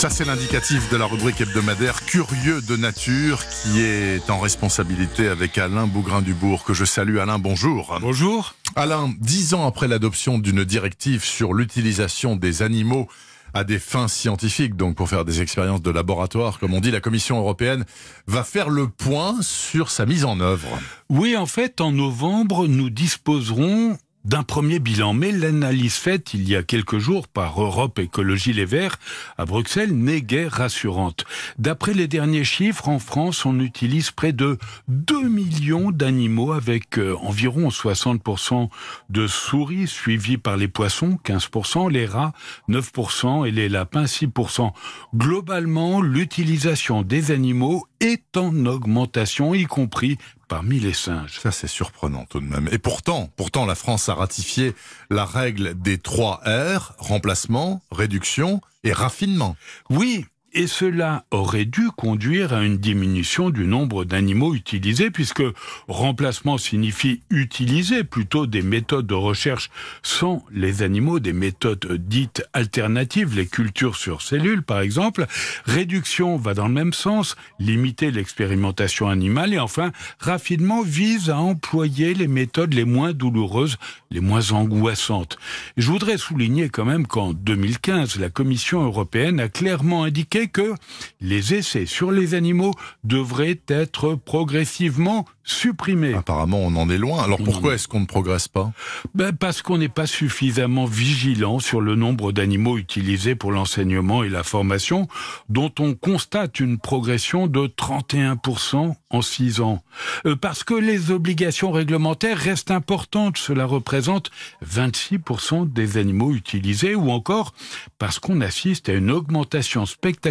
Ça, c'est l'indicatif de la rubrique hebdomadaire Curieux de nature qui est en responsabilité avec Alain Bougrain-Dubourg, que je salue. Alain, bonjour. Bonjour. Alain, dix ans après l'adoption d'une directive sur l'utilisation des animaux à des fins scientifiques, donc pour faire des expériences de laboratoire, comme on dit, la Commission européenne va faire le point sur sa mise en œuvre. Oui, en fait, en novembre, nous disposerons d'un premier bilan, mais l'analyse faite il y a quelques jours par Europe Écologie Les Verts à Bruxelles n'est guère rassurante. D'après les derniers chiffres, en France, on utilise près de 2 millions d'animaux avec euh, environ 60% de souris suivis par les poissons, 15%, les rats, 9% et les lapins, 6%. Globalement, l'utilisation des animaux est en augmentation, y compris parmi les singes. Ça, c'est surprenant tout de même. Et pourtant, pourtant, la France a ratifié la règle des trois R, remplacement, réduction et raffinement. Oui, et cela aurait dû conduire à une diminution du nombre d'animaux utilisés, puisque remplacement signifie utiliser plutôt des méthodes de recherche sans les animaux, des méthodes dites alternatives, les cultures sur cellules par exemple. Réduction va dans le même sens, limiter l'expérimentation animale, et enfin, raffinement vise à employer les méthodes les moins douloureuses, les moins angoissantes. Je voudrais souligner quand même qu'en 2015, la Commission européenne a clairement indiqué que les essais sur les animaux devraient être progressivement supprimés. Apparemment, on en est loin. Alors pourquoi est-ce qu'on ne progresse pas? Ben Parce qu'on n'est pas suffisamment vigilant sur le nombre d'animaux utilisés pour l'enseignement et la formation, dont on constate une progression de 31% en 6 ans. Euh, parce que les obligations réglementaires restent importantes, cela représente 26% des animaux utilisés, ou encore parce qu'on assiste à une augmentation spectaculaire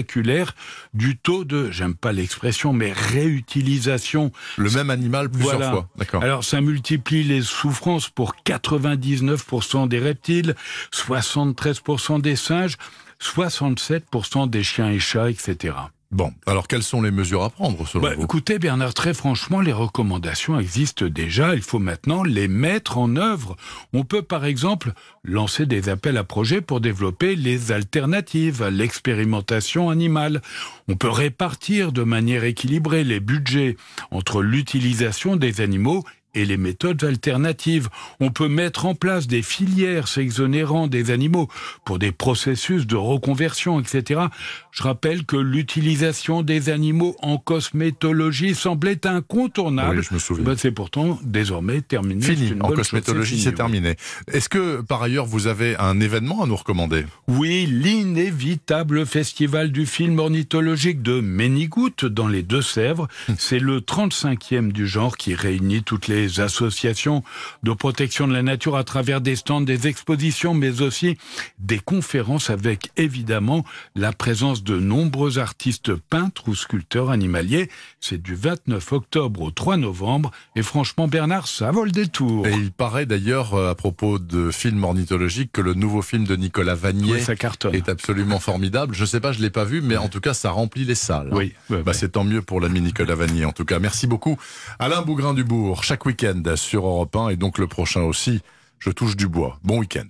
du taux de, j'aime pas l'expression, mais réutilisation. Le même animal plusieurs fois. D'accord. Alors ça multiplie les souffrances pour 99% des reptiles, 73% des singes, 67% des chiens et chats, etc. Bon, alors quelles sont les mesures à prendre selon bah, vous Écoutez Bernard, très franchement, les recommandations existent déjà, il faut maintenant les mettre en œuvre. On peut par exemple lancer des appels à projets pour développer les alternatives à l'expérimentation animale. On peut répartir de manière équilibrée les budgets entre l'utilisation des animaux et les méthodes alternatives. On peut mettre en place des filières s'exonérant des animaux pour des processus de reconversion, etc. Je rappelle que l'utilisation des animaux en cosmétologie semblait incontournable. Oui, je me souviens. Ben, c'est pourtant désormais terminé. Fini. En cosmétologie, c'est terminé. Est-ce que, par ailleurs, vous avez un événement à nous recommander? Oui, l'inévitable festival du film ornithologique de Ménigout dans les Deux-Sèvres. c'est le 35e du genre qui réunit toutes les associations de protection de la nature à travers des stands, des expositions, mais aussi des conférences avec évidemment la présence de nombreux artistes peintres ou sculpteurs animaliers. C'est du 29 octobre au 3 novembre et franchement Bernard, ça vole des tours. Et il paraît d'ailleurs euh, à propos de films ornithologiques que le nouveau film de Nicolas Vanier est absolument formidable. Je sais pas, je l'ai pas vu, mais en tout cas ça remplit les salles. Oui, bah, c'est tant mieux pour l'ami Nicolas Vanier. En tout cas, merci beaucoup, Alain Bougrain Dubourg. Chaque week-end sur Europe 1 et donc le prochain aussi. Je touche du bois. Bon week-end.